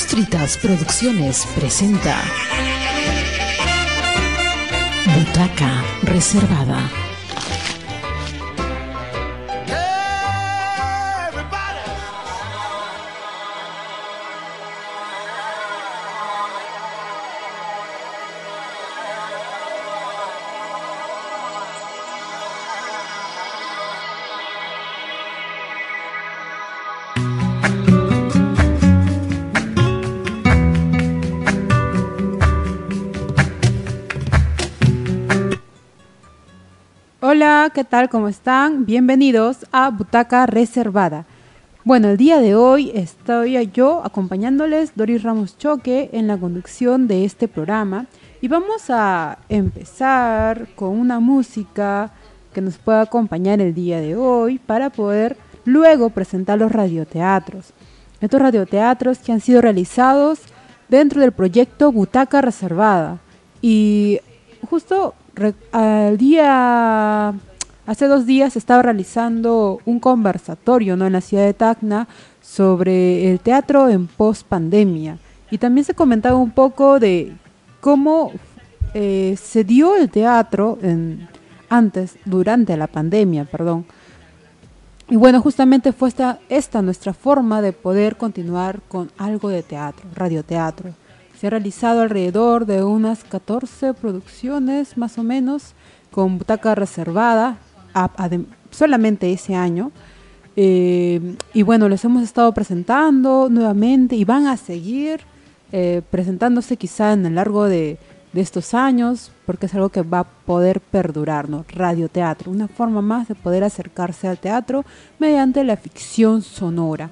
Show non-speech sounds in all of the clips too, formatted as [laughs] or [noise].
Fritas Producciones presenta Butaca Reservada. ¿Qué tal? ¿Cómo están? Bienvenidos a Butaca Reservada. Bueno, el día de hoy estoy yo acompañándoles, Doris Ramos Choque, en la conducción de este programa y vamos a empezar con una música que nos pueda acompañar el día de hoy para poder luego presentar los radioteatros. Estos radioteatros que han sido realizados dentro del proyecto Butaca Reservada. Y justo al día, hace dos días estaba realizando un conversatorio ¿no? en la ciudad de Tacna sobre el teatro en post pandemia. Y también se comentaba un poco de cómo eh, se dio el teatro antes, durante la pandemia, perdón. Y bueno, justamente fue esta, esta nuestra forma de poder continuar con algo de teatro, radioteatro. Se ha realizado alrededor de unas 14 producciones más o menos con butaca reservada solamente ese año. Eh, y bueno, les hemos estado presentando nuevamente y van a seguir eh, presentándose quizá en el largo de, de, estos años, porque es algo que va a poder perdurar, ¿no? Radioteatro, una forma más de poder acercarse al teatro mediante la ficción sonora.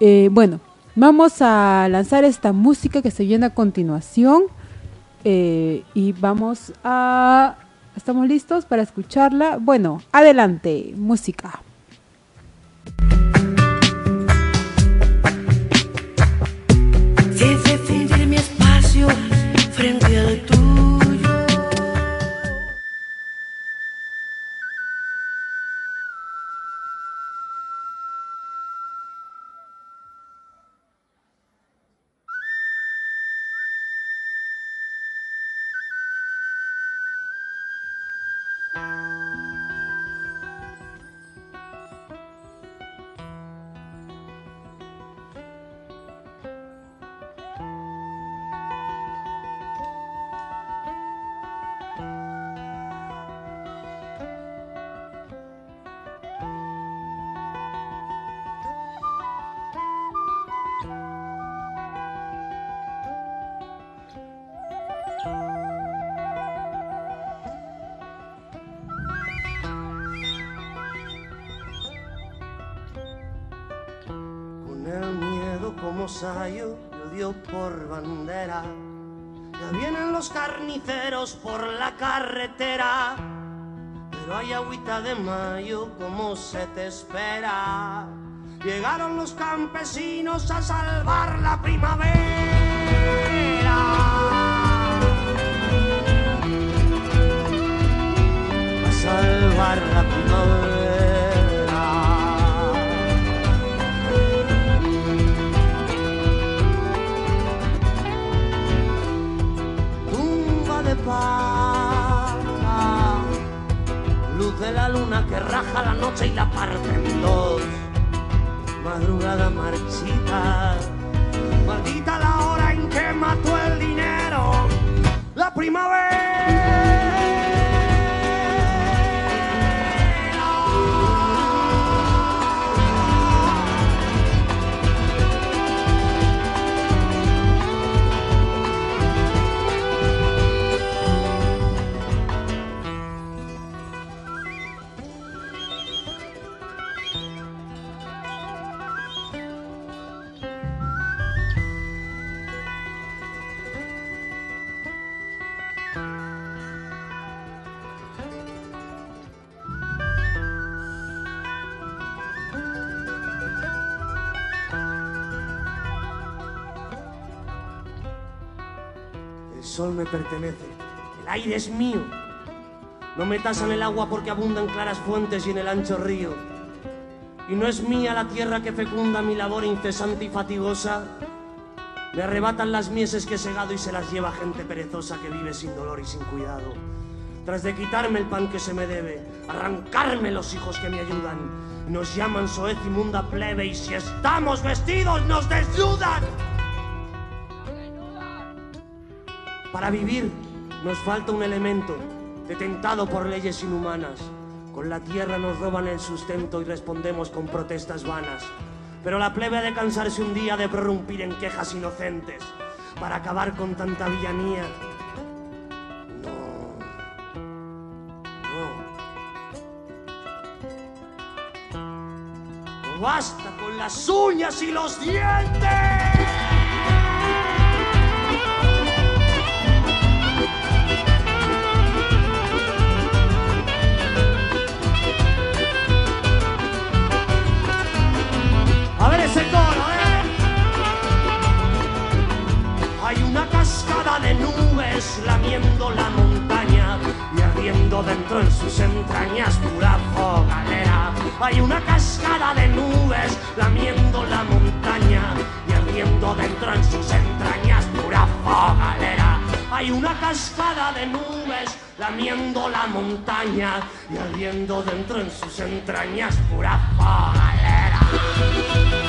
Eh, bueno, Vamos a lanzar esta música que se viene a continuación y vamos a... ¿Estamos listos para escucharla? Bueno, adelante, música. Se te espera. Llegaron los campesinos a salvar la primavera. Me pertenece, el aire es mío. No me tasan el agua porque abundan claras fuentes y en el ancho río. Y no es mía la tierra que fecunda mi labor incesante y fatigosa. Me arrebatan las mieses que he segado y se las lleva gente perezosa que vive sin dolor y sin cuidado. Tras de quitarme el pan que se me debe, arrancarme los hijos que me ayudan, nos llaman soez inmunda plebe y si estamos vestidos nos desnudan. Para vivir nos falta un elemento, detentado por leyes inhumanas. Con la tierra nos roban el sustento y respondemos con protestas vanas. Pero la plebe ha de cansarse un día de prorrumpir en quejas inocentes para acabar con tanta villanía. No. No. No basta con las uñas y los dientes. Lamiendo la montaña y ardiendo dentro en sus entrañas pura fogalera. Hay una cascada de nubes lamiendo la montaña y ardiendo dentro en sus entrañas pura fogalera. Hay una cascada de nubes lamiendo la montaña y ardiendo dentro en sus entrañas pura fogalera.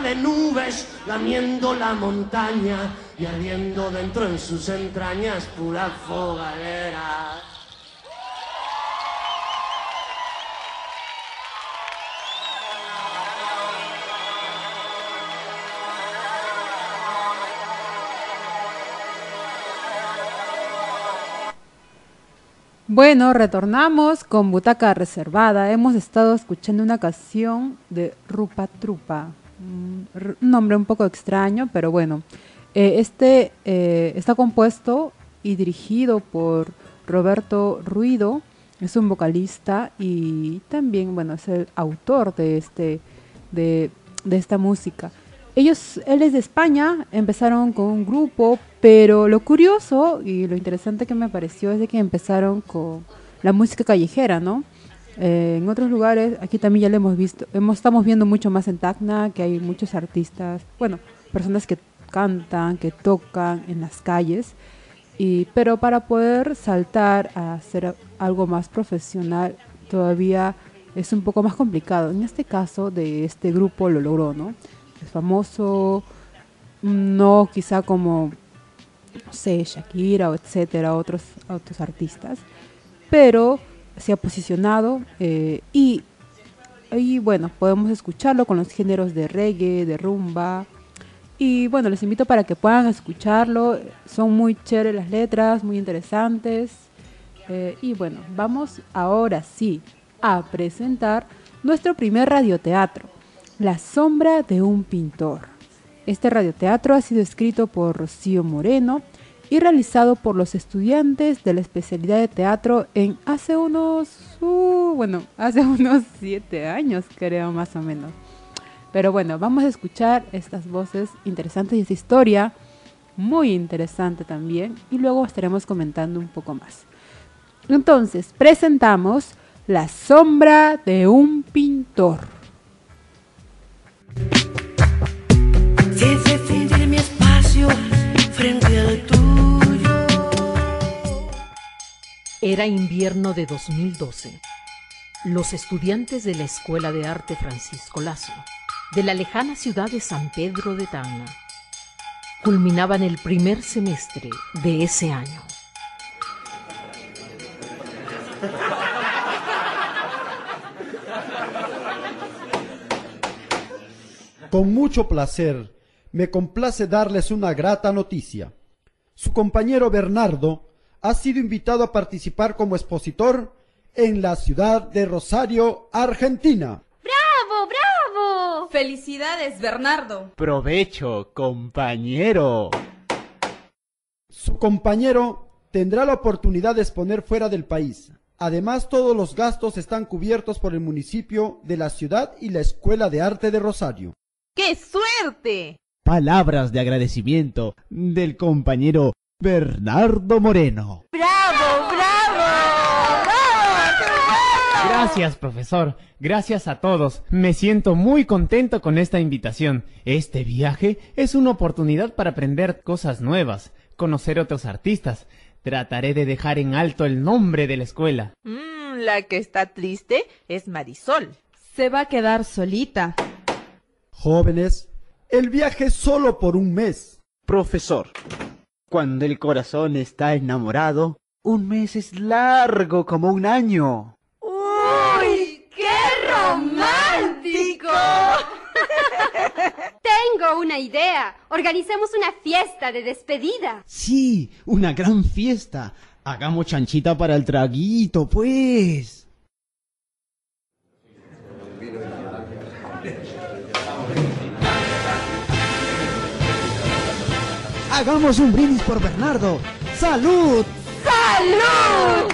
De nubes lamiendo la montaña y ardiendo dentro en sus entrañas pura fogalera. Bueno, retornamos con Butaca Reservada. Hemos estado escuchando una canción de Rupa Trupa. Mm, Un nombre un poco extraño, pero bueno. Eh, este eh, está compuesto y dirigido por Roberto Ruido. Es un vocalista y también, bueno, es el autor de, este, de, de esta música. Ellos, él es de España, empezaron con un grupo, pero lo curioso y lo interesante que me pareció es de que empezaron con la música callejera, ¿no? Eh, en otros lugares, aquí también ya lo hemos visto, hemos, estamos viendo mucho más en Tacna, que hay muchos artistas, bueno, personas que cantan, que tocan en las calles, y, pero para poder saltar a hacer algo más profesional todavía es un poco más complicado. En este caso de este grupo lo logró, ¿no? Es famoso, no quizá como, no sé, Shakira o etcétera, otros, otros artistas, pero se ha posicionado eh, y, y bueno, podemos escucharlo con los géneros de reggae, de rumba. Y bueno, les invito para que puedan escucharlo. Son muy chéveres las letras, muy interesantes. Eh, y bueno, vamos ahora sí a presentar nuestro primer radioteatro, La sombra de un pintor. Este radioteatro ha sido escrito por Rocío Moreno y realizado por los estudiantes de la especialidad de teatro en hace unos, uh, bueno, [laughs] hace unos siete años creo más o menos. Pero bueno, vamos a escuchar estas voces interesantes y esta historia muy interesante también y luego estaremos comentando un poco más. Entonces, presentamos La sombra de un pintor. Mi espacio frente al Era invierno de 2012. Los estudiantes de la Escuela de Arte Francisco Lazo, de la lejana ciudad de San Pedro de Tacna, culminaban el primer semestre de ese año. Con mucho placer, me complace darles una grata noticia. Su compañero Bernardo ha sido invitado a participar como expositor en la ciudad de Rosario, Argentina. ¡Bravo, bravo! Felicidades, Bernardo. Provecho, compañero. Su compañero tendrá la oportunidad de exponer fuera del país. Además, todos los gastos están cubiertos por el municipio de la ciudad y la Escuela de Arte de Rosario. ¡Qué suerte! Palabras de agradecimiento del compañero Bernardo Moreno. ¡Bravo, bravo! ¡Bravo! Gracias, profesor. Gracias a todos. Me siento muy contento con esta invitación. Este viaje es una oportunidad para aprender cosas nuevas, conocer otros artistas. Trataré de dejar en alto el nombre de la escuela. Mm, la que está triste es Marisol. Se va a quedar solita. Jóvenes, el viaje es solo por un mes. Profesor, cuando el corazón está enamorado, un mes es largo como un año. ¡Uy! ¡Qué romántico! [laughs] Tengo una idea. Organicemos una fiesta de despedida. Sí, una gran fiesta. Hagamos chanchita para el traguito, pues. Hagamos un brindis por Bernardo. ¡Salud! ¡Salud!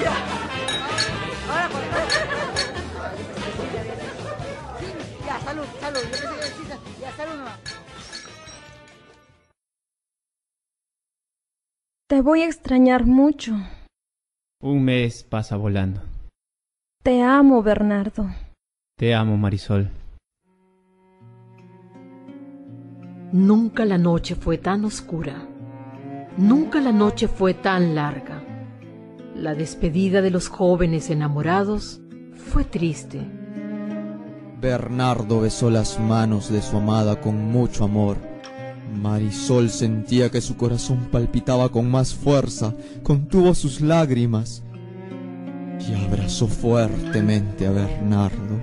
Ya, ya. Te voy a extrañar mucho. Un mes pasa volando. Te amo, Bernardo. Te amo, Marisol. Nunca la noche fue tan oscura. Nunca la noche fue tan larga. La despedida de los jóvenes enamorados fue triste. Bernardo besó las manos de su amada con mucho amor. Marisol sentía que su corazón palpitaba con más fuerza, contuvo sus lágrimas y abrazó fuertemente a Bernardo.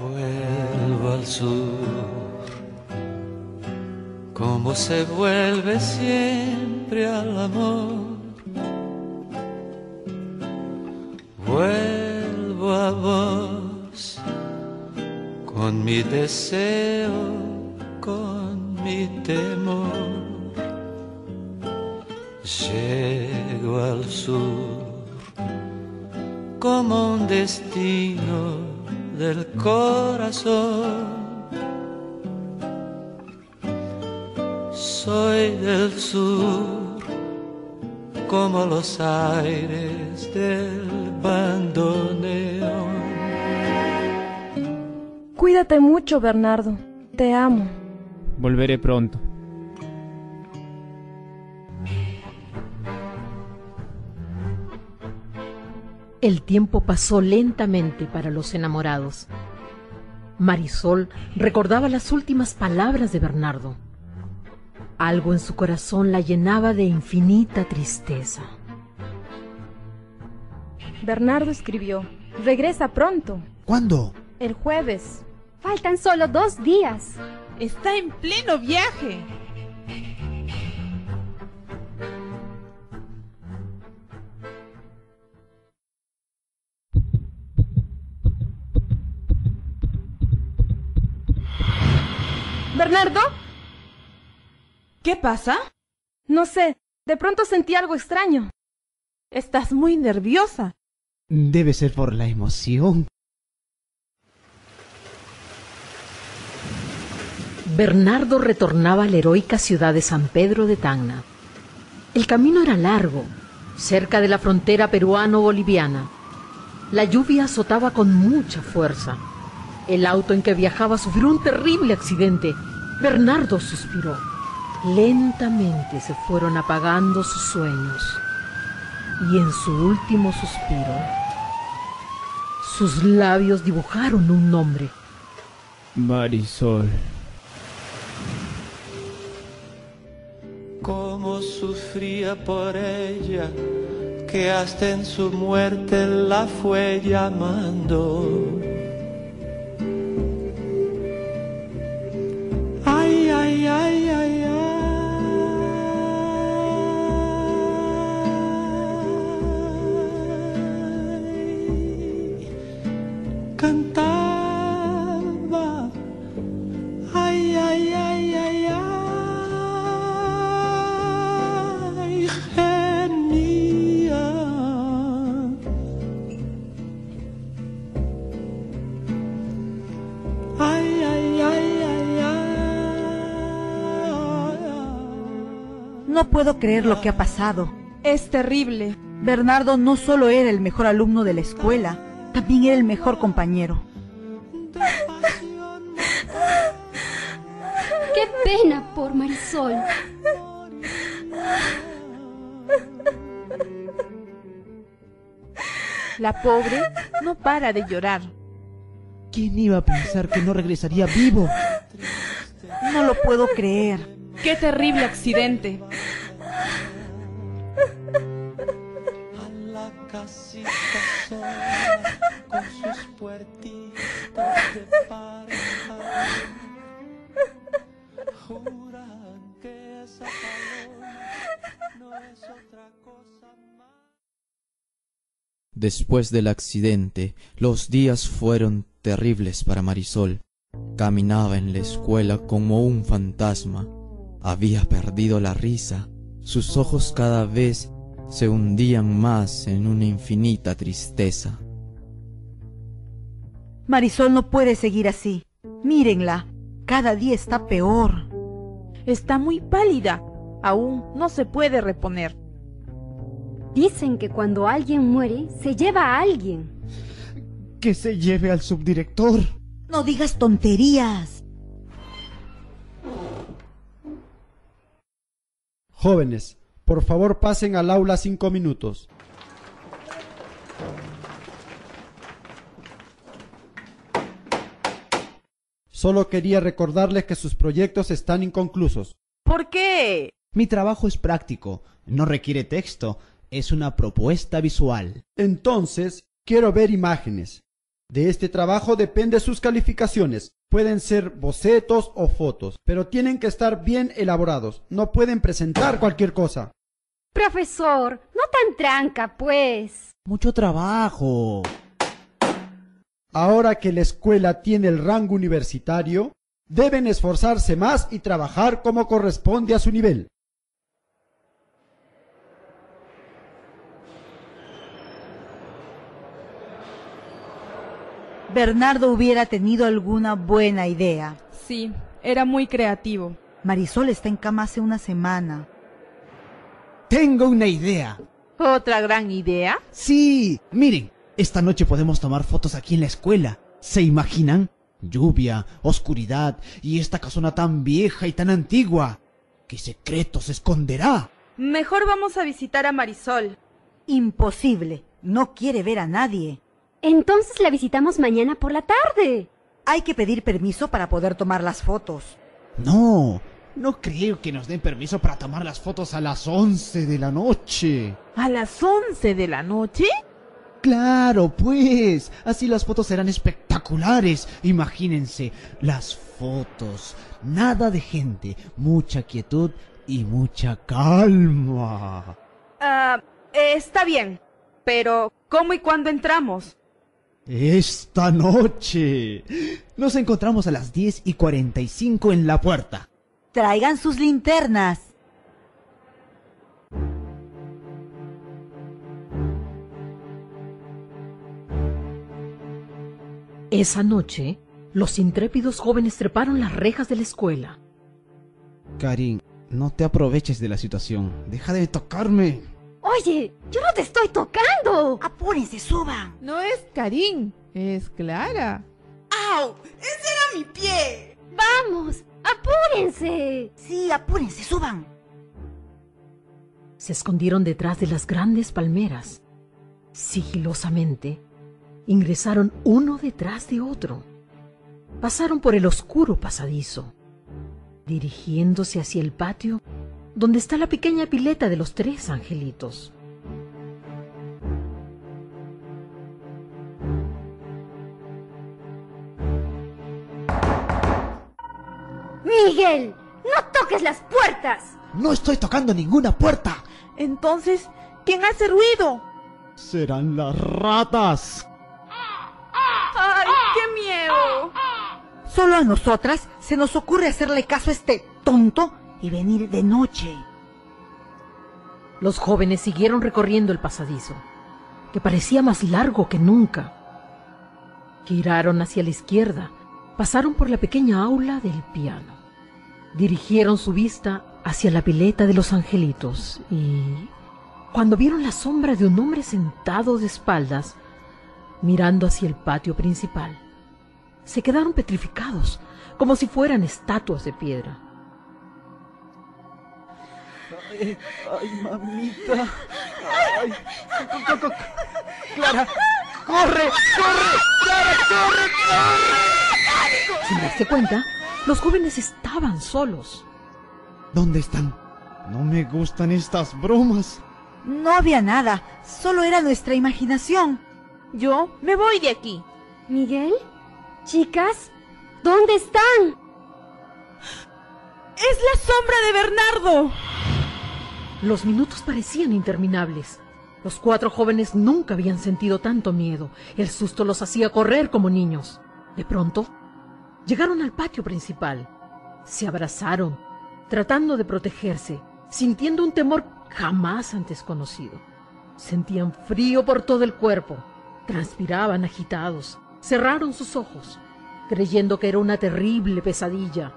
Vuelvo al sur, como se vuelve siempre al amor. Vuelvo a vos con mi deseo, con mi temor. Llego al sur como un destino del corazón. Soy del sur como los aires del bandoneón. Cuídate mucho, Bernardo. Te amo. Volveré pronto. El tiempo pasó lentamente para los enamorados. Marisol recordaba las últimas palabras de Bernardo. Algo en su corazón la llenaba de infinita tristeza. Bernardo escribió, regresa pronto. ¿Cuándo? El jueves. Faltan solo dos días. Está en pleno viaje. ¿Bernardo? ¿Qué pasa? No sé, de pronto sentí algo extraño. Estás muy nerviosa. Debe ser por la emoción. Bernardo retornaba a la heroica ciudad de San Pedro de Tacna. El camino era largo, cerca de la frontera peruano-boliviana. La lluvia azotaba con mucha fuerza. El auto en que viajaba sufrió un terrible accidente. Bernardo suspiró. Lentamente se fueron apagando sus sueños. Y en su último suspiro, sus labios dibujaron un nombre. Marisol. Cómo sufría por ella, que hasta en su muerte la fue llamando. Ay, ay, ay, ay, ay. Cantaba. Ay, ay, ay, ay, ay, genia. Ay, ay, ay, ay, No puedo creer lo que ha pasado. Es terrible. Bernardo no solo era el mejor alumno de la escuela, también era el mejor compañero. Qué pena por Marisol. La pobre no para de llorar. ¿Quién iba a pensar que no regresaría vivo? No lo puedo creer. Qué terrible accidente. Esa paloma no es otra cosa más. Después del accidente, los días fueron terribles para Marisol. Caminaba en la escuela como un fantasma. Había perdido la risa. Sus ojos cada vez se hundían más en una infinita tristeza. Marisol no puede seguir así. Mírenla, cada día está peor. Está muy pálida. Aún no se puede reponer. Dicen que cuando alguien muere, se lleva a alguien. Que se lleve al subdirector. No digas tonterías. Jóvenes, por favor pasen al aula cinco minutos. Solo quería recordarles que sus proyectos están inconclusos. ¿Por qué? Mi trabajo es práctico, no requiere texto, es una propuesta visual. Entonces, quiero ver imágenes. De este trabajo depende sus calificaciones. Pueden ser bocetos o fotos, pero tienen que estar bien elaborados. No pueden presentar cualquier cosa. Profesor, no tan tranca, pues. Mucho trabajo. Ahora que la escuela tiene el rango universitario, deben esforzarse más y trabajar como corresponde a su nivel. Bernardo hubiera tenido alguna buena idea. Sí, era muy creativo. Marisol está en cama hace una semana. Tengo una idea. ¿Otra gran idea? Sí, miren, esta noche podemos tomar fotos aquí en la escuela. ¿Se imaginan? Lluvia, oscuridad y esta casona tan vieja y tan antigua. ¿Qué secreto se esconderá? Mejor vamos a visitar a Marisol. Imposible. No quiere ver a nadie. Entonces la visitamos mañana por la tarde. Hay que pedir permiso para poder tomar las fotos. No, no creo que nos den permiso para tomar las fotos a las once de la noche. ¿A las once de la noche? Claro, pues. Así las fotos serán espectaculares. Imagínense, las fotos. Nada de gente, mucha quietud y mucha calma. Ah, está bien. Pero, ¿cómo y cuándo entramos? Esta noche. Nos encontramos a las 10 y 45 en la puerta. Traigan sus linternas. Esa noche, los intrépidos jóvenes treparon las rejas de la escuela. Karin, no te aproveches de la situación. Deja de tocarme. Oye, yo no te estoy tocando. Apúrense, suban. No es Karim, es Clara. ¡Au! ¡Ese era mi pie! Vamos, apúrense. Sí, apúrense, suban. Se escondieron detrás de las grandes palmeras. Sigilosamente, ingresaron uno detrás de otro. Pasaron por el oscuro pasadizo, dirigiéndose hacia el patio donde está la pequeña pileta de los tres angelitos. Miguel, no toques las puertas. No estoy tocando ninguna puerta. Entonces, ¿quién hace ruido? Serán las ratas. Solo a nosotras se nos ocurre hacerle caso a este tonto y venir de noche. Los jóvenes siguieron recorriendo el pasadizo, que parecía más largo que nunca. Giraron hacia la izquierda, pasaron por la pequeña aula del piano, dirigieron su vista hacia la pileta de los angelitos y, cuando vieron la sombra de un hombre sentado de espaldas, mirando hacia el patio principal, se quedaron petrificados, como si fueran estatuas de piedra. Ay, ay, mamita. Ay, Clara, corre, corre, Clara, corre, corre. Sin darse cuenta, los jóvenes estaban solos. ¿Dónde están? No me gustan estas bromas. No había nada, solo era nuestra imaginación. Yo me voy de aquí. ¿Miguel? Chicas, ¿dónde están? Es la sombra de Bernardo. Los minutos parecían interminables. Los cuatro jóvenes nunca habían sentido tanto miedo. El susto los hacía correr como niños. De pronto, llegaron al patio principal. Se abrazaron, tratando de protegerse, sintiendo un temor jamás antes conocido. Sentían frío por todo el cuerpo, transpiraban agitados, cerraron sus ojos, creyendo que era una terrible pesadilla.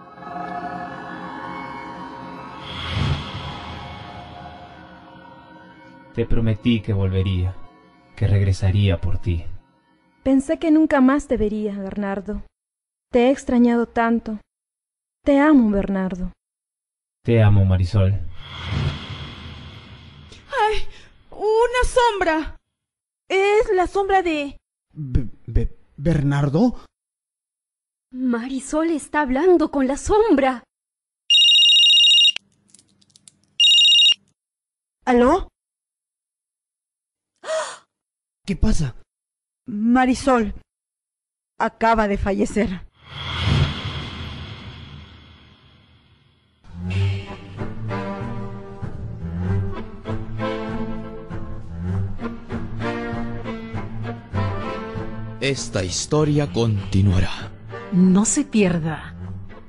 Te prometí que volvería, que regresaría por ti. Pensé que nunca más te vería, Bernardo. Te he extrañado tanto. Te amo, Bernardo. Te amo, Marisol. ¡Ay! ¡Una sombra! Es la sombra de... ¿Bernardo? Marisol está hablando con la sombra. ¿Aló? ¿Qué pasa? Marisol acaba de fallecer. Esta historia continuará. No se pierda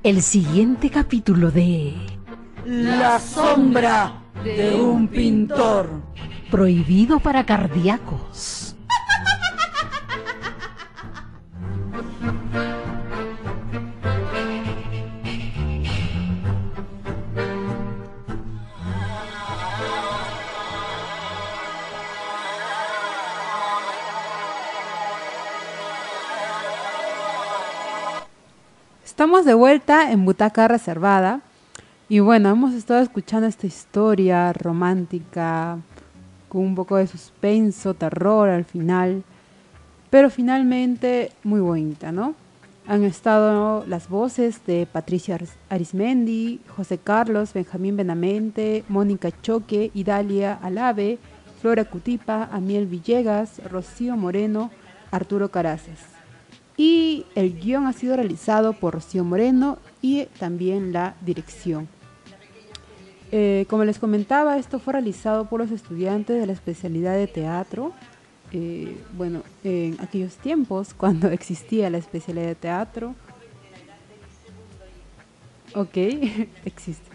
el siguiente capítulo de La sombra de un pintor. Prohibido para cardíacos. De vuelta en Butaca Reservada. Y bueno, hemos estado escuchando esta historia romántica, con un poco de suspenso, terror al final, pero finalmente muy bonita, ¿no? Han estado las voces de Patricia Aris- Arismendi, José Carlos, Benjamín Benamente, Mónica Choque, Idalia Alave, Flora Cutipa, Amiel Villegas, Rocío Moreno, Arturo Caraces. Y el guion ha sido realizado por Rocío Moreno y también la dirección. Eh, como les comentaba, esto fue realizado por los estudiantes de la especialidad de teatro. Eh, bueno, en aquellos tiempos, [laughs] cuando existía la especialidad de teatro. Ok, [laughs] existe.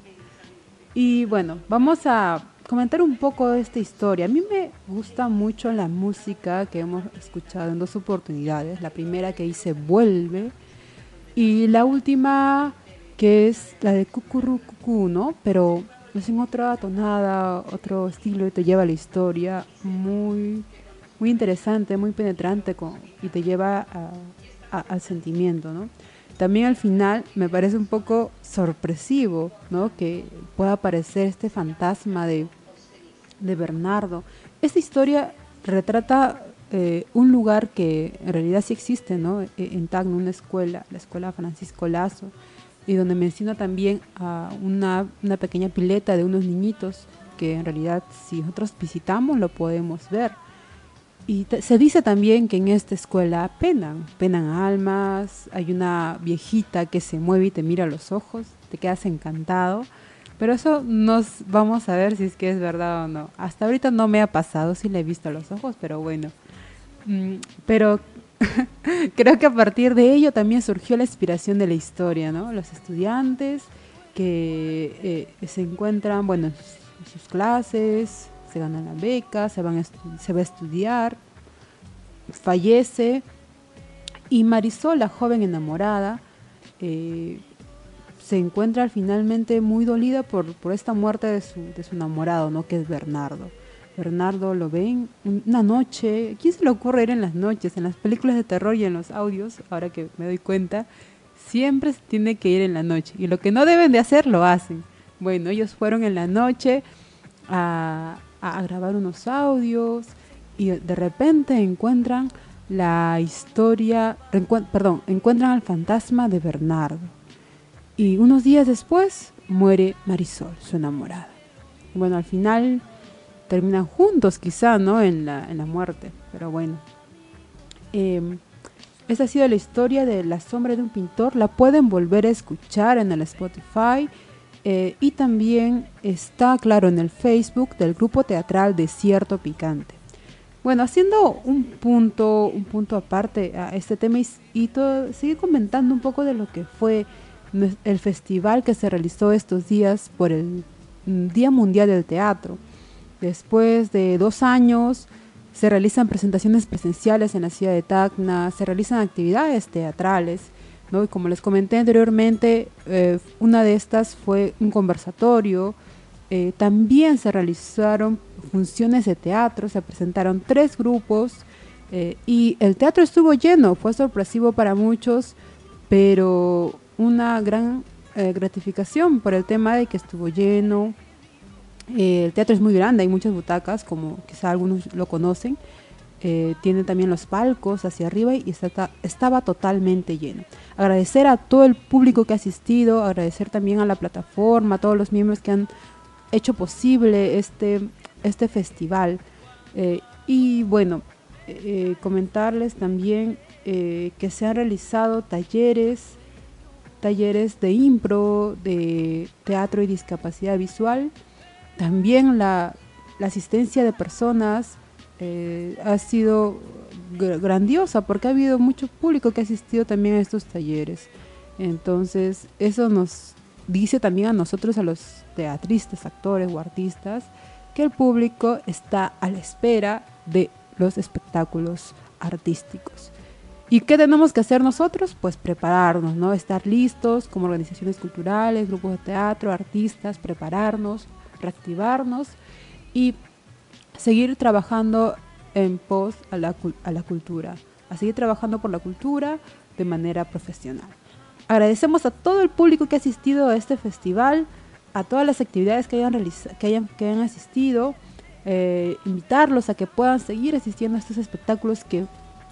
Y bueno, vamos a comentar un poco de esta historia. A mí me gusta mucho la música que hemos escuchado en dos oportunidades. La primera que hice Vuelve y la última que es la de Cucurru Cucú, ¿no? Pero es en otra tonada, otro estilo y te lleva a la historia muy, muy interesante, muy penetrante con- y te lleva a- a- al sentimiento, ¿no? También al final me parece un poco sorpresivo, ¿no? Que pueda aparecer este fantasma de, de Bernardo. Esta historia retrata eh, un lugar que en realidad sí existe, ¿no? E- En Tacna, una escuela, la escuela Francisco Lazo, y donde menciona también a una, una pequeña pileta de unos niñitos que en realidad si nosotros visitamos lo podemos ver. Y se dice también que en esta escuela penan, penan almas, hay una viejita que se mueve y te mira los ojos, te quedas encantado, pero eso nos vamos a ver si es que es verdad o no. Hasta ahorita no me ha pasado, sí le he visto a los ojos, pero bueno. Mm, pero [laughs] creo que a partir de ello también surgió la inspiración de la historia, ¿no? Los estudiantes que eh, se encuentran, bueno, en sus, clases, se ganan la beca, se, van se va a estudiar, fallece y Marisol, la joven enamorada, eh, se encuentra finalmente muy dolida por, esta muerte de su, de su enamorado, ¿no? que es Bernardo. Bernardo lo ven una noche. ¿Quién se le ocurre ir en las noches? En las películas de terror y en los audios, ahora que me doy cuenta, siempre se tiene que ir en la noche. Y lo que no deben de hacer, lo hacen. Bueno, ellos fueron en la noche a, a grabar unos audios y de repente encuentran la historia, perdón, encuentran al fantasma de Bernardo. Y unos días después muere Marisol, su enamorada. Bueno, al final terminan juntos quizá, ¿no? En la, en la muerte, pero bueno. Eh, esa ha sido la historia de La sombra de un pintor. La pueden volver a escuchar en el Spotify. Eh, y también está, claro, en el Facebook del grupo teatral Desierto Picante. Bueno, haciendo un punto, un punto aparte a este tema y, y sigue comentando un poco de lo que fue el festival que se realizó estos días por el Día Mundial del Teatro. Después de dos años se realizan presentaciones presenciales en la ciudad de Tacna, se realizan actividades teatrales, ¿no? Y como les comenté anteriormente, eh, una de estas fue un conversatorio, eh, también se realizaron funciones de teatro, se presentaron tres grupos eh, y el teatro estuvo lleno, fue sorpresivo para muchos, pero una gran gratificación por el tema de que estuvo lleno, eh, el teatro es muy grande, hay muchas butacas, como quizá algunos lo conocen. Eh, tiene también los palcos hacia arriba y estaba totalmente lleno. Agradecer a todo el público que ha asistido, agradecer también a la plataforma, a todos los miembros que han hecho posible este, este festival. Eh, y bueno, comentarles también que se han realizado talleres, talleres de impro, de teatro y discapacidad visual también la, asistencia de personas eh, ha sido grandiosa porque ha habido mucho público que ha asistido también a estos talleres. Entonces, eso nos dice también a nosotros, a los teatristas, actores o artistas, que el público está a la espera de los espectáculos artísticos. ¿Y qué tenemos que hacer nosotros? Pues prepararnos, ¿no? Estar listos como organizaciones culturales, grupos de teatro, artistas, prepararnos, reactivarnos y seguir trabajando en pos a la, cultura, a seguir trabajando por la cultura de manera profesional. Agradecemos a todo el público que ha asistido a este festival, a todas las actividades que hayan, que hayan, que hayan asistido, eh, invitarlos a que puedan seguir asistiendo a estos espectáculos que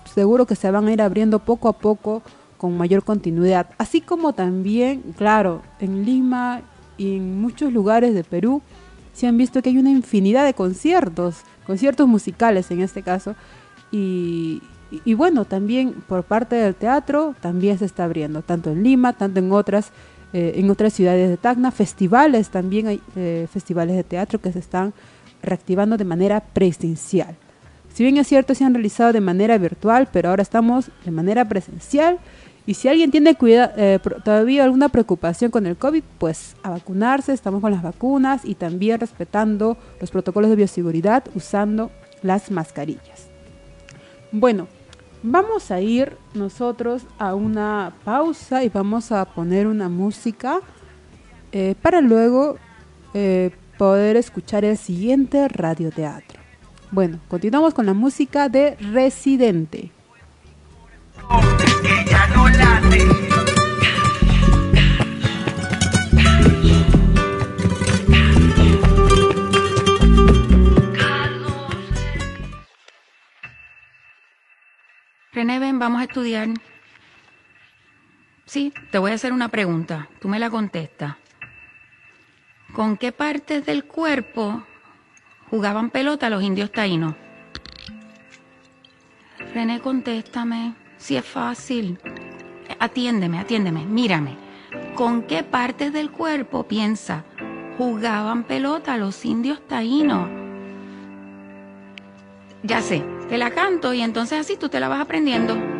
seguro que se van a ir abriendo poco a poco con mayor continuidad. Así como también, claro, en Lima y en muchos lugares de Perú se han visto que hay una infinidad de conciertos, conciertos musicales en este caso, y, bueno, también por parte del teatro también se está abriendo, tanto en Lima, tanto en otras, eh, en otras ciudades de Tacna, festivales, también hay eh, festivales de teatro que se están reactivando de manera presencial. Si bien es cierto, se han realizado de manera virtual, pero ahora estamos de manera presencial y si alguien tiene eh, todavía alguna preocupación con el COVID, pues a vacunarse, estamos con las vacunas y también respetando los protocolos de bioseguridad usando las mascarillas. Bueno, vamos a ir nosotros a una pausa y vamos a poner una música eh, para luego eh, poder escuchar el siguiente radioteatro. Bueno, continuamos con la música de Residente. René, ven, vamos a estudiar. Sí, te voy a hacer una pregunta. Tú me la contestas. ¿Con qué partes del cuerpo jugaban pelota los indios taínos? René, contéstame. Si es fácil. Atiéndeme, atiéndeme, mírame. ¿Con qué partes del cuerpo piensa jugaban pelota los indios taínos? Ya sé, te la canto y entonces así tú te la vas aprendiendo.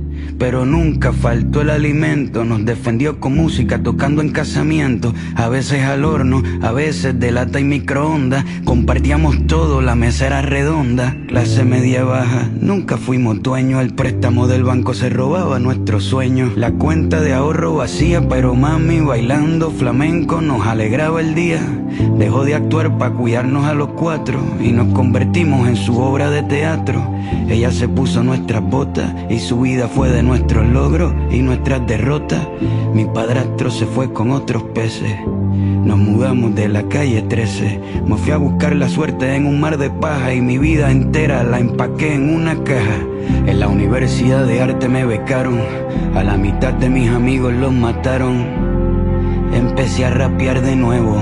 pero nunca faltó el alimento. Nos defendió con música, tocando en casamiento, a veces al horno, a veces de lata y microondas. Compartíamos todo, la mesa era redonda, clase media baja. Nunca fuimos dueños, el préstamo del banco se robaba nuestros sueños. La cuenta de ahorro vacía, pero mami bailando flamenco nos alegraba el día. Dejó de actuar para cuidarnos a los cuatro y nos convertimos en su obra de teatro. Ella se puso nuestras botas y su vida fue de nuestros logros y nuestras derrotas. Mi padrastro se fue con otros peces. Nos mudamos de la calle 13. Me fui a buscar la suerte en un mar de paja y mi vida entera la empaqué en una caja. En la Universidad de Arte me becaron. A la mitad de mis amigos los mataron. Empecé a rapear de nuevo.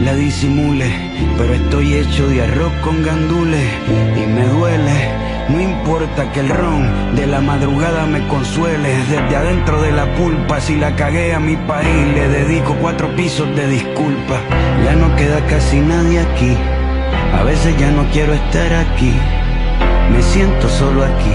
la disimule, pero estoy hecho de arroz con gandules y me duele. No importa que el ron de la madrugada me consuele, desde adentro de la pulpa, si la cagué a mi país, le dedico cuatro pisos de disculpa. Ya no queda casi nadie aquí, a veces ya no quiero estar aquí. Me siento solo aquí,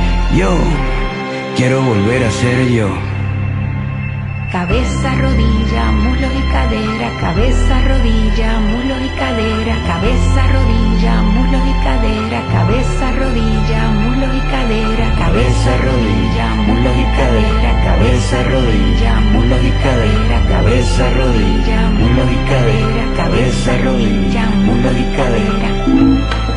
Yo quiero volver a ser yo. Cabeza, rodilla, muslo y cadera, cabeza, rodilla, muslo y cadera, cabeza, rodilla, muslo y cadera, cabeza, rodilla, muslo y cadera, cabeza, rodilla, muslo y cadera, cabeza, rodilla, muslo y cadera, cabeza, rodilla, muslo y cadera, cabeza, rodilla, muslo y cadera.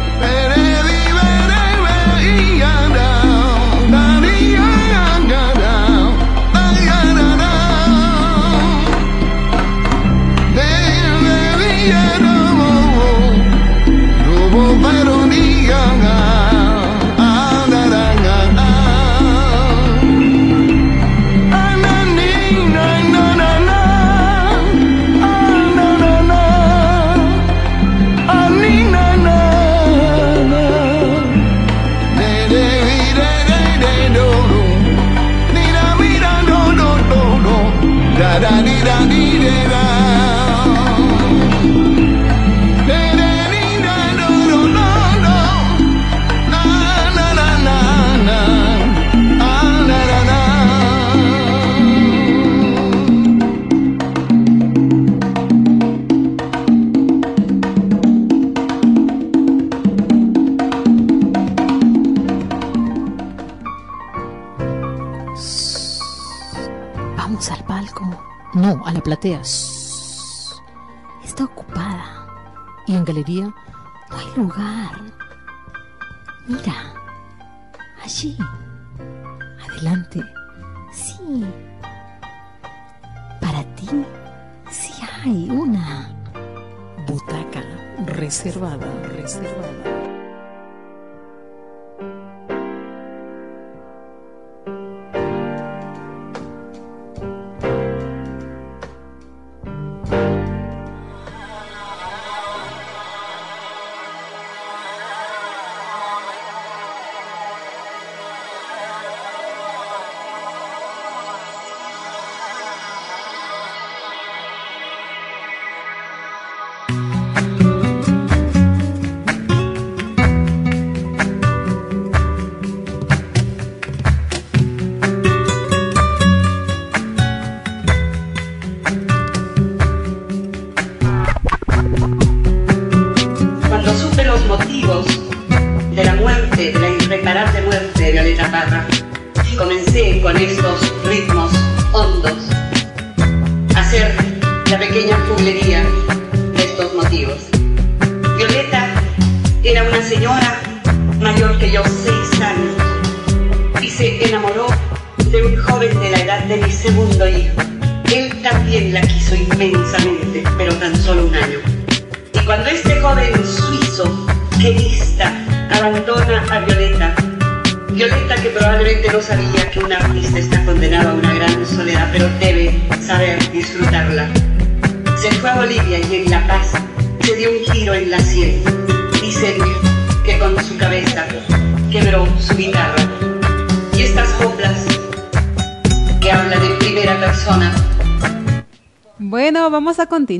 Galería no hay lugar.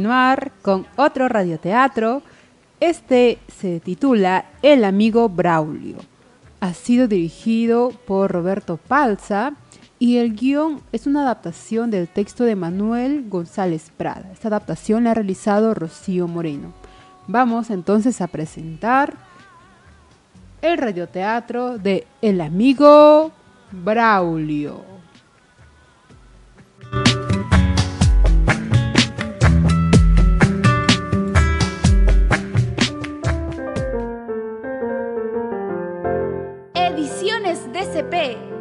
Continuar con otro radioteatro. Este se titula El amigo Braulio. Ha sido dirigido por Roberto Palza y el guion es una adaptación del texto de Manuel González Prada. Esta adaptación la ha realizado Rocío Moreno. Vamos entonces a presentar el radioteatro de El amigo Braulio.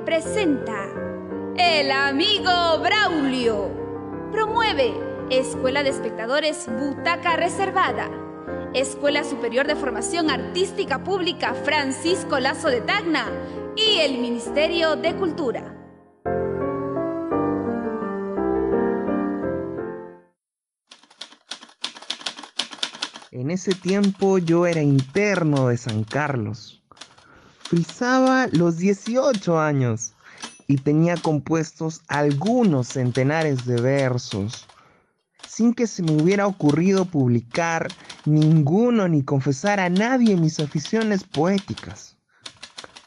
Presenta El amigo Braulio. Promueve Escuela de Espectadores Butaca Reservada. Escuela Superior de Formación Artística Pública Francisco Lazo de Tacna y el Ministerio de Cultura. En ese tiempo yo era interno de San Carlos. Frisaba los 18 años y tenía compuestos algunos centenares de versos, sin que se me hubiera ocurrido publicar ninguno ni confesar a nadie mis aficiones poéticas.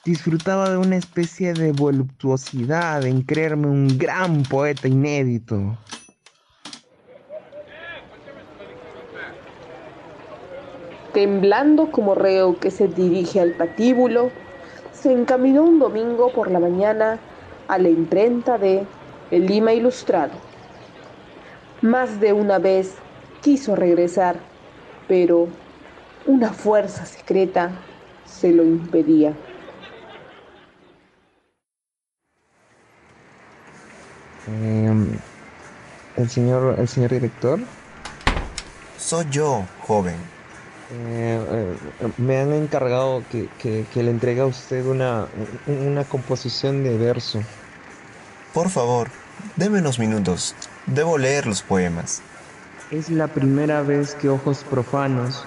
Disfrutaba de una especie de voluptuosidad en creerme un gran poeta inédito. Temblando como reo que se dirige al patíbulo, se encaminó un domingo por la mañana a la imprenta de El Lima Ilustrado. Más de una vez quiso regresar, pero una fuerza secreta se lo impedía. Em, el señor, el señor director. Soy yo, joven. Eh, eh, me han encargado que, que- que le entregue a usted una, una composición de verso. Por favor, deme unos minutos. Debo leer los poemas. Es la primera vez que ojos profanos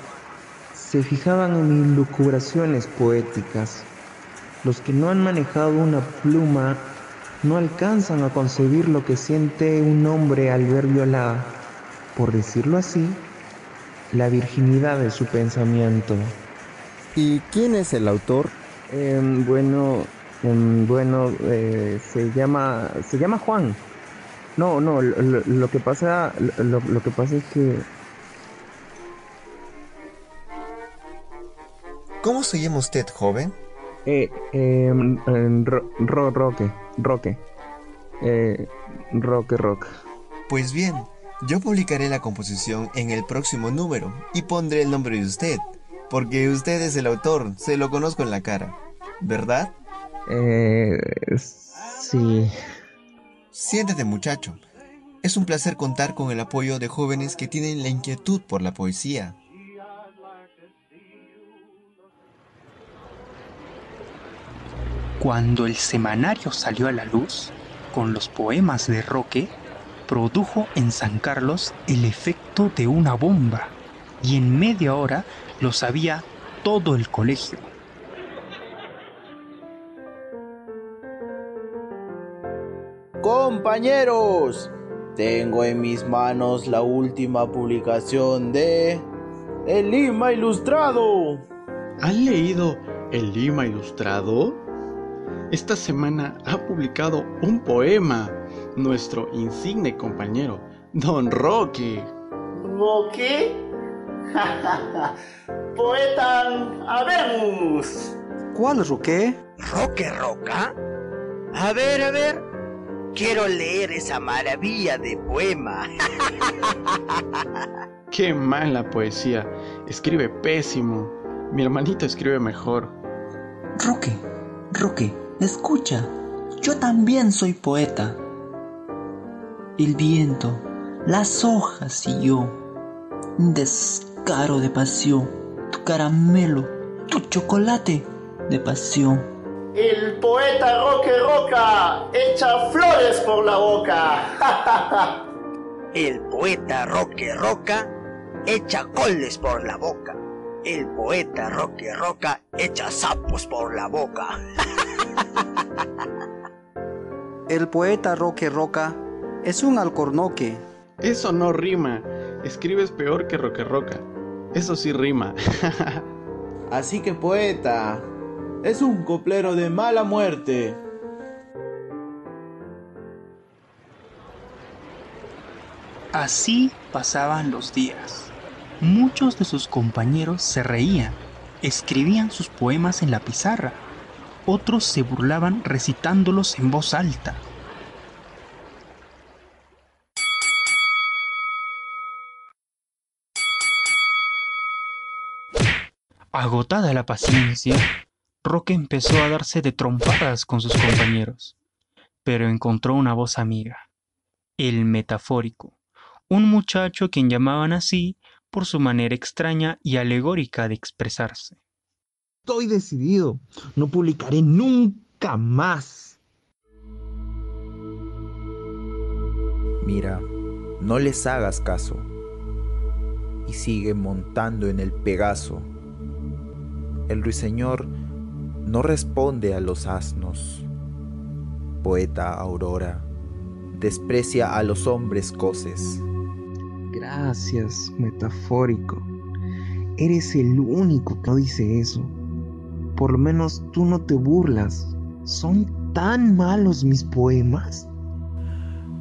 se fijaban en mis lucubraciones poéticas. Los que no han manejado una pluma no alcanzan a concebir lo que siente un hombre al ver violada, por decirlo así, la virginidad de su pensamiento. ¿Y quién es el autor? Em, bueno, em, bueno, eh, se llama, se llama Juan. No, no, lo, que pasa, lo, lo que pasa es que ¿Cómo se llama usted, joven? Eh, em, ro, ro- roque, roque. Eh, roque, rock. Pues bien, yo publicaré la composición en el próximo número y pondré el nombre de usted, porque usted es el autor, se lo conozco en la cara, ¿verdad? Eh, sí. Siéntate muchacho. Es un placer contar con el apoyo de jóvenes que tienen la inquietud por la poesía. Cuando el semanario salió a la luz, con los poemas de Roque, produjo en San Carlos el efecto de una bomba, y en media hora lo sabía todo el colegio. Compañeros, tengo en mis manos la última publicación de El Lima Ilustrado. ¿Han leído El Lima Ilustrado? Esta semana ha publicado un poema nuestro insigne compañero, Don Roque. ¿Roque? [laughs] Poeta, habemos. ¿Cuál Roque? ¿Roque Roca? A ver, a ver. Quiero leer esa maravilla de poema. [laughs] Qué mala poesía. Escribe pésimo. Mi hermanito escribe mejor. Roque, Roque, escucha. Yo también soy poeta. El viento, las hojas y yo. Un descaro de pasión. Tu caramelo, tu chocolate de pasión. El poeta Roque Roca echa flores por la boca. El poeta Roque Roca echa coles por la boca. El poeta Roque Roca echa sapos por la boca. El poeta Roque Roca es un alcornoque. Eso no rima. Escribes peor que Roque Roca. Eso sí rima. [laughs] Así que poeta, es un coplero de mala muerte. Así pasaban los días. Muchos de sus compañeros se reían, escribían sus poemas en la pizarra, otros se burlaban recitándolos en voz alta. Agotada la paciencia, Roque empezó a darse de trompadas con sus compañeros, pero encontró una voz amiga, el metafórico, un muchacho quien llamaban así por su manera extraña y alegórica de expresarse. Estoy decidido. No publicaré nunca más. Mira, no les hagas caso. y sigue montando en el Pegaso. El ruiseñor no responde a los asnos. Poeta Aurora, desprecia a los hombres coces. Gracias, metafórico. Eres el único que dice eso. Por lo menos tú no te burlas. ¿Son tan malos mis poemas?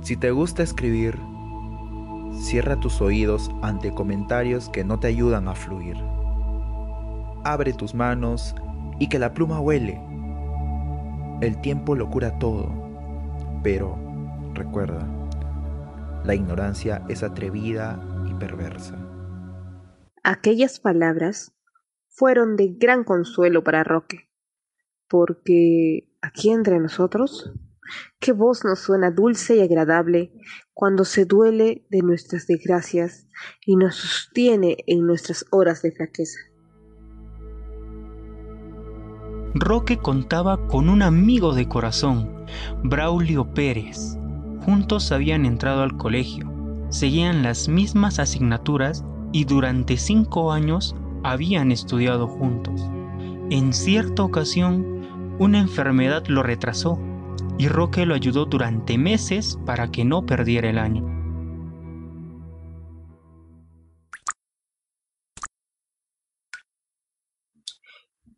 Si te gusta escribir, cierra tus oídos ante comentarios que no te ayudan a fluir. Abre tus manos y que la pluma huele. El tiempo lo cura todo, pero recuerda, la ignorancia es atrevida y perversa. Aquellas palabras fueron de gran consuelo para Roque, porque aquí entre nosotros, qué voz nos suena dulce y agradable cuando se duele de nuestras desgracias y nos sostiene en nuestras horas de flaqueza. Roque contaba con un amigo de corazón, Braulio Pérez. Juntos habían entrado al colegio, seguían las mismas asignaturas y durante cinco años habían estudiado juntos. En cierta ocasión, una enfermedad lo retrasó y Roque lo ayudó durante meses para que no perdiera el año.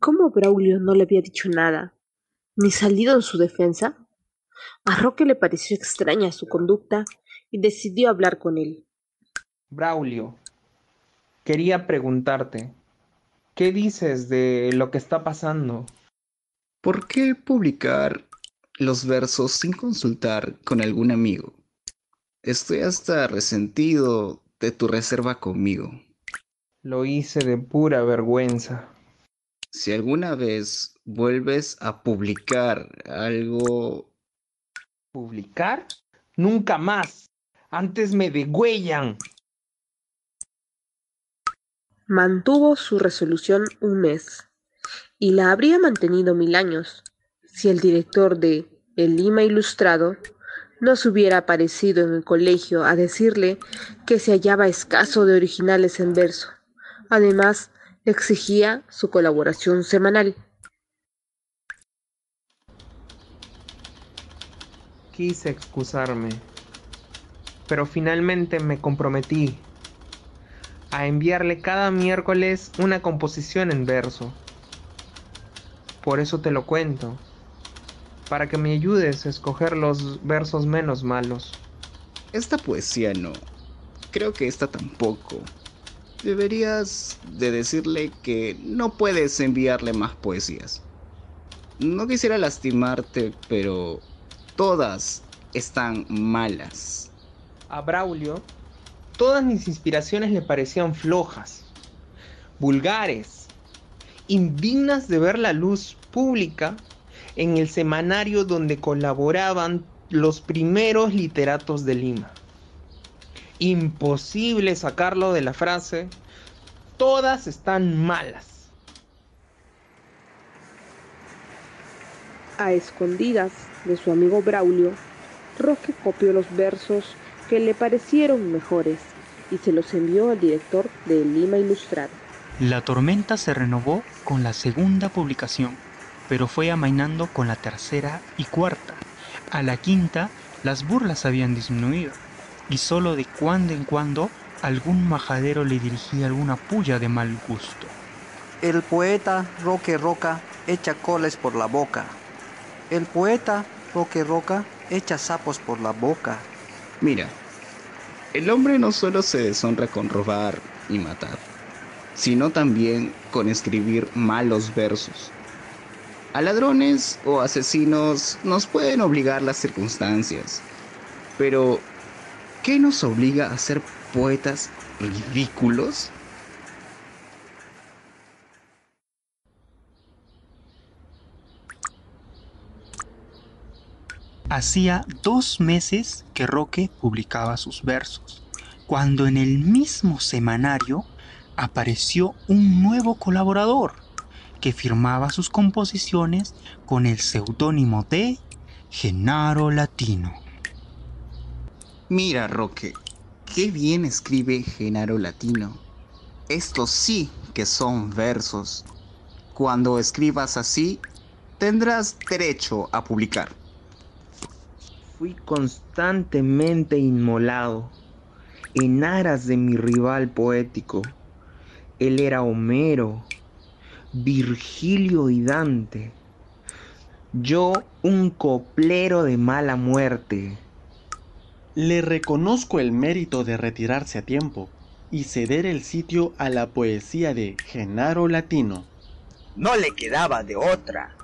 ¿Cómo Braulio no le había dicho nada, ni salido en su defensa? A Roque le pareció extraña su conducta y decidió hablar con él. Braulio, quería preguntarte, ¿qué dices de lo que está pasando? ¿Por qué publicar los versos sin consultar con algún amigo? Estoy hasta resentido de tu reserva conmigo. Lo hice de pura vergüenza. Si alguna vez vuelves a publicar algo... ¿Publicar? Nunca más. Antes me degüellan. Mantuvo su resolución un mes y la habría mantenido mil años si el director de El Lima Ilustrado no se hubiera aparecido en el colegio a decirle que se hallaba escaso de originales en verso. Además, exigía su colaboración semanal. Quise excusarme, pero finalmente me comprometí a enviarle cada miércoles una composición en verso. Por eso te lo cuento, para que me ayudes a escoger los versos menos malos. Esta poesía no. Creo que esta tampoco. Deberías de decirle que no puedes enviarle más poesías. No quisiera lastimarte, pero todas están malas. A Braulio, todas mis inspiraciones le parecían flojas, vulgares, indignas de ver la luz pública en el semanario donde colaboraban los primeros literatos de Lima. Imposible sacarlo de la frase, todas están malas. A escondidas de su amigo Braulio, Roque copió los versos que le parecieron mejores y se los envió al director de Lima Ilustrado. La tormenta se renovó con la segunda publicación, pero fue amainando con la tercera y cuarta. A la quinta, las burlas habían disminuido, y solo de cuando en cuando algún majadero le dirigía alguna puya de mal gusto. El poeta Roque Roca echa coles por la boca. El poeta Roque Roca echa sapos por la boca. Mira, el hombre no solo se deshonra con robar y matar, sino también con escribir malos versos. A ladrones o asesinos nos pueden obligar las circunstancias, pero ¿qué nos obliga a ser poetas ridículos? Hacía dos meses que Roque publicaba sus versos, cuando en el mismo semanario apareció un nuevo colaborador que firmaba sus composiciones con el seudónimo de Genaro Latino. Mira, Roque, qué bien escribe Genaro Latino. Estos sí que son versos. Cuando escribas así, tendrás derecho a publicar. Fui constantemente inmolado en aras de mi rival poético. Él era Homero, Virgilio y Dante. Yo un coplero de mala muerte. Le reconozco el mérito de retirarse a tiempo y ceder el sitio a la poesía de Genaro Latino. No le quedaba de otra.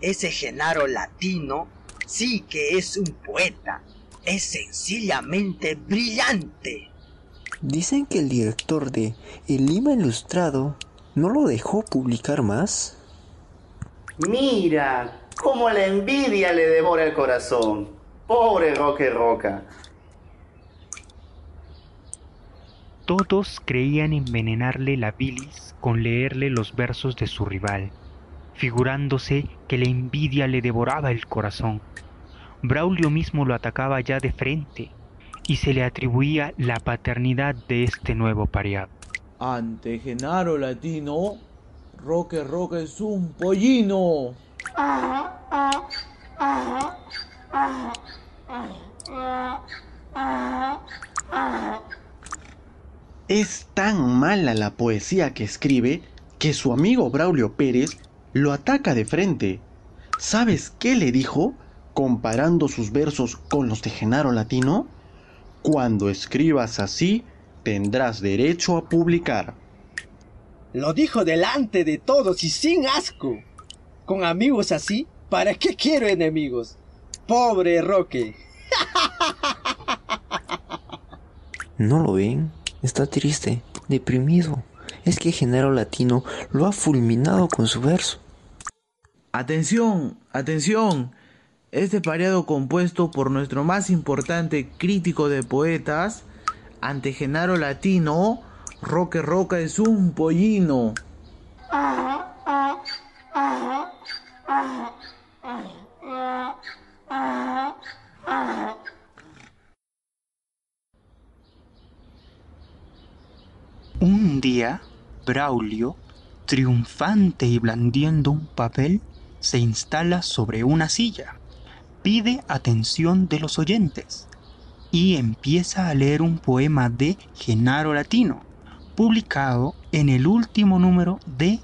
Ese Genaro Latino sí que es un poeta. Es sencillamente brillante. Dicen que el director de El Lima Ilustrado no lo dejó publicar más. Mira, cómo la envidia le devora el corazón. Pobre Roque Roca. Todos creían envenenarle la bilis con leerle los versos de su rival, figurándose que la envidia le devoraba el corazón. Braulio mismo lo atacaba ya de frente y se le atribuía la paternidad de este nuevo pareado. Ante Genaro Latino, Roque Roca es un pollino. Es tan mala la poesía que escribe que su amigo Braulio Pérez lo ataca de frente. ¿Sabes qué le dijo comparando sus versos con los de Genaro Latino? Cuando escribas así, tendrás derecho a publicar. Lo dijo delante de todos y sin asco. Con amigos así, ¿para qué quiero enemigos? Pobre Roque. ¿No lo ven? Está triste, deprimido. Es que Genaro Latino lo ha fulminado con su verso. Atención, atención. Este pareado compuesto por nuestro más importante crítico de poetas, ante Genaro Latino, Roque Roca es un pollino. Un día, Braulio, triunfante y blandiendo un papel, se instala sobre una silla, pide atención de los oyentes y empieza a leer un poema de Genaro Latino, publicado en el último número de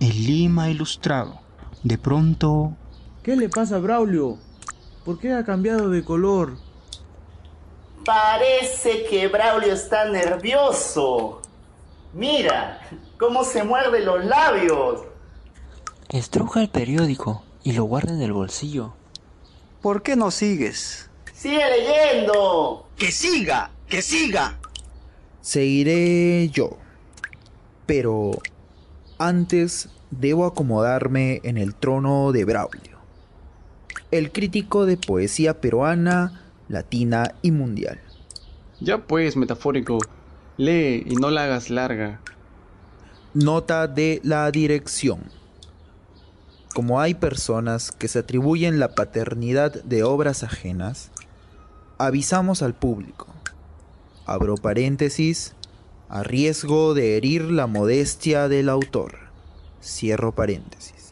El Lima Ilustrado. De pronto... ¿Qué le pasa a Braulio? ¿Por qué ha cambiado de color? Parece que Braulio está nervioso. Mira, cómo se muerde los labios. Estruja el periódico y lo guarda en el bolsillo. ¿Por qué no sigues? ¡Sigue leyendo! ¡Que siga! ¡Que siga! Seguiré yo. Pero antes debo acomodarme en el trono de Braulio, el crítico de poesía peruana, latina y mundial. Ya pues, metafórico, lee y no la hagas larga. Nota de la dirección. Como hay personas que se atribuyen la paternidad de obras ajenas, avisamos al público. Abro paréntesis, a riesgo de herir la modestia del autor. Cierro paréntesis.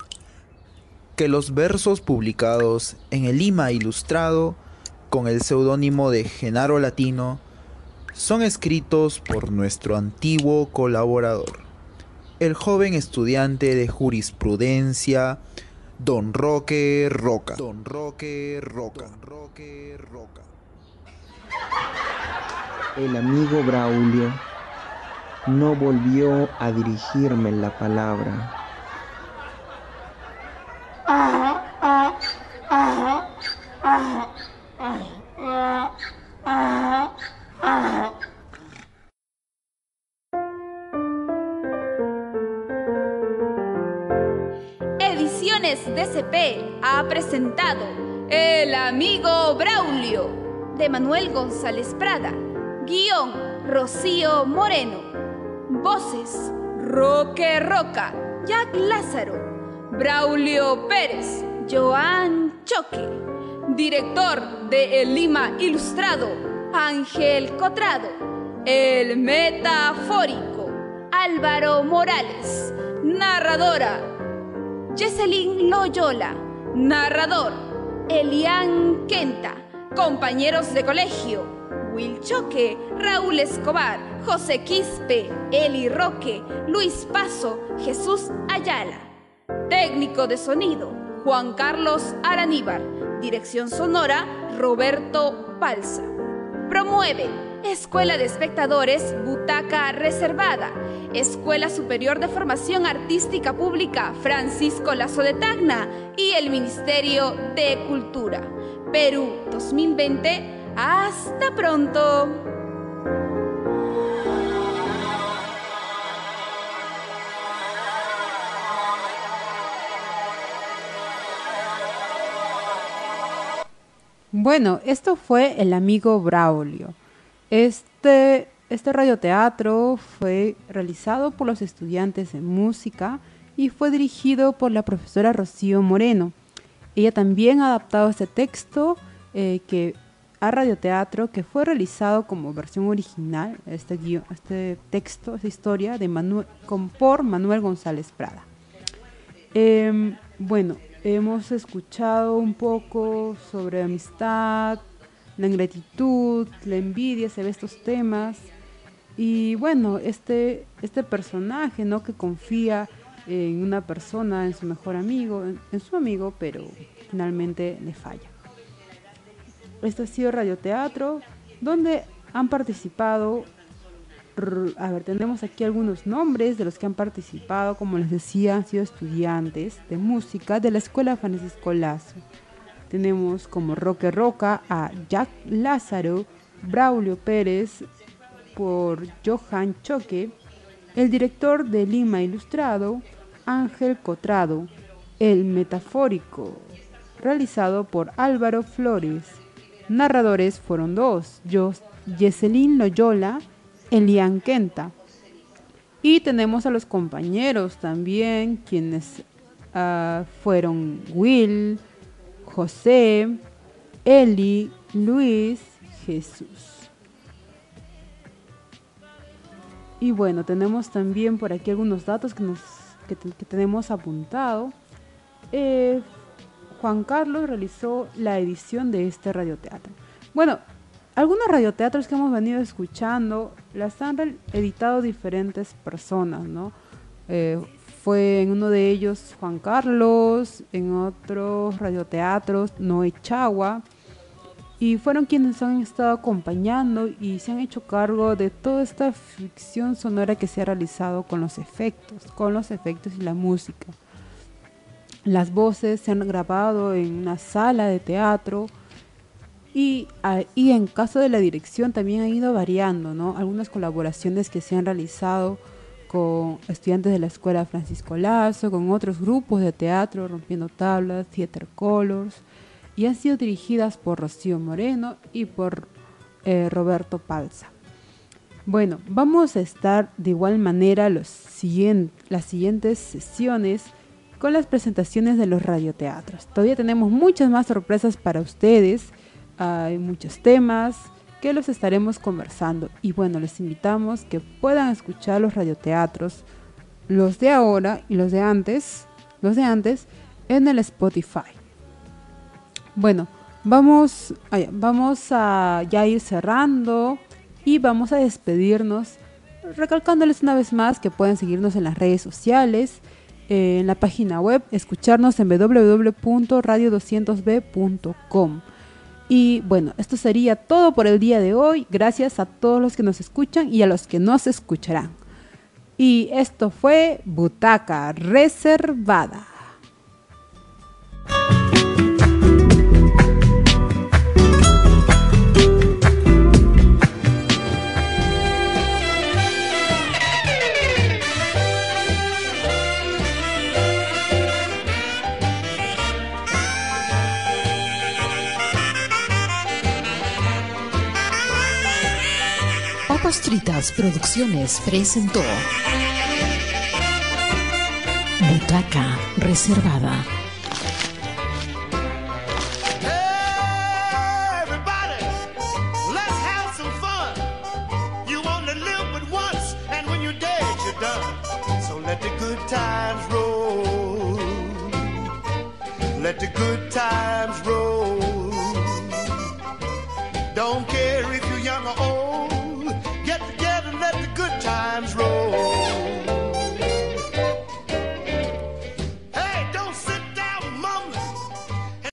Que los versos publicados en el Lima Ilustrado con el seudónimo de Genaro Latino son escritos por nuestro antiguo colaborador, el joven estudiante de jurisprudencia, Don Roque Roca. Don Roque Roca. Don Roque Roca. El amigo Braulio no volvió a dirigirme la palabra. Ediciones DCP ha presentado El amigo Braulio de Manuel González Prada. Guión Rocío Moreno. Voces Roque Roca, Jack Lázaro, Braulio Pérez, Joan Choque. Director de El Lima Ilustrado, Ángel Cotrado. El Metafórico, Álvaro Morales. Narradora, Jesselyn Loyola. Narrador, Elian Quenta. Compañeros de colegio, Will Choque, Raúl Escobar, José Quispe, Eli Roque, Luis Paso, Jesús Ayala. Técnico de sonido, Juan Carlos Araníbar. Dirección sonora, Roberto Palza. Promueve Escuela de Espectadores Butaca Reservada. Escuela Superior de Formación Artística Pública Francisco Lazo de Tacna y el Ministerio de Cultura. Perú 2020. Hasta pronto. Bueno, esto fue El amigo Braulio. Este, este radioteatro fue realizado por los estudiantes de música y fue dirigido por la profesora Rocío Moreno. Ella también ha adaptado este texto eh, que, a radioteatro que fue realizado como versión original, este, guion, este texto, esta historia de Manuel, por Manuel González Prada. Eh, bueno, hemos escuchado un poco sobre amistad, la ingratitud, la envidia, se ve estos temas. Y bueno, este, este personaje, ¿no? Que confía en una persona, en su mejor amigo, en, su amigo, pero finalmente le falla. Este ha sido Radioteatro, donde han participado, a ver, tenemos aquí algunos nombres de los que han participado, como les decía, han sido estudiantes de música de la Escuela Francisco Lazo. Tenemos como Roque Roca a Jack Lázaro, Braulio Pérez por Johan Choque, el director de Lima Ilustrado, Ángel Cotrado, El Metafórico, realizado por Álvaro Flores. Narradores fueron dos, Yeselin Loyola, Elian Quenta. Y tenemos a los compañeros también, quienes uh, fueron Will, José, Eli, Luis, Jesús. Y bueno, tenemos también por aquí algunos datos que, nos, que, que tenemos apuntado. Eh, Juan Carlos realizó la edición de este radioteatro. Bueno, algunos radioteatros que hemos venido escuchando las han editado diferentes personas, ¿no? Eh, fue en uno de ellos Juan Carlos, en otros radioteatros Noé Chagua, y fueron quienes han estado acompañando y se han hecho cargo de toda esta ficción sonora que se ha realizado con los efectos, con los efectos y la música. Las voces se han grabado en una sala de teatro y, y en caso de la dirección también ha ido variando, ¿no? Algunas colaboraciones que se han realizado con estudiantes de la Escuela Francisco Lazo, con otros grupos de teatro, Rompiendo Tablas, Theater Colors, y han sido dirigidas por Rocío Moreno y por eh, Roberto Palza. Bueno, vamos a estar de igual manera los las siguientes sesiones con las presentaciones de los radioteatros. Todavía tenemos muchas más sorpresas para ustedes, hay muchos temas que los estaremos conversando y bueno, les invitamos que puedan escuchar los radioteatros, los de ahora y los de antes, los de antes en el Spotify. Bueno, vamos, vamos a ya ir cerrando y vamos a despedirnos recalcándoles una vez más que pueden seguirnos en las redes sociales en la página web, escucharnos en www.radio200b.com. Y bueno, esto sería todo por el día de hoy. Gracias a todos los que nos escuchan y a los que nos escucharán. Y esto fue Butaca Reservada. Papas Fritas Producciones presentó Butaca Reservada.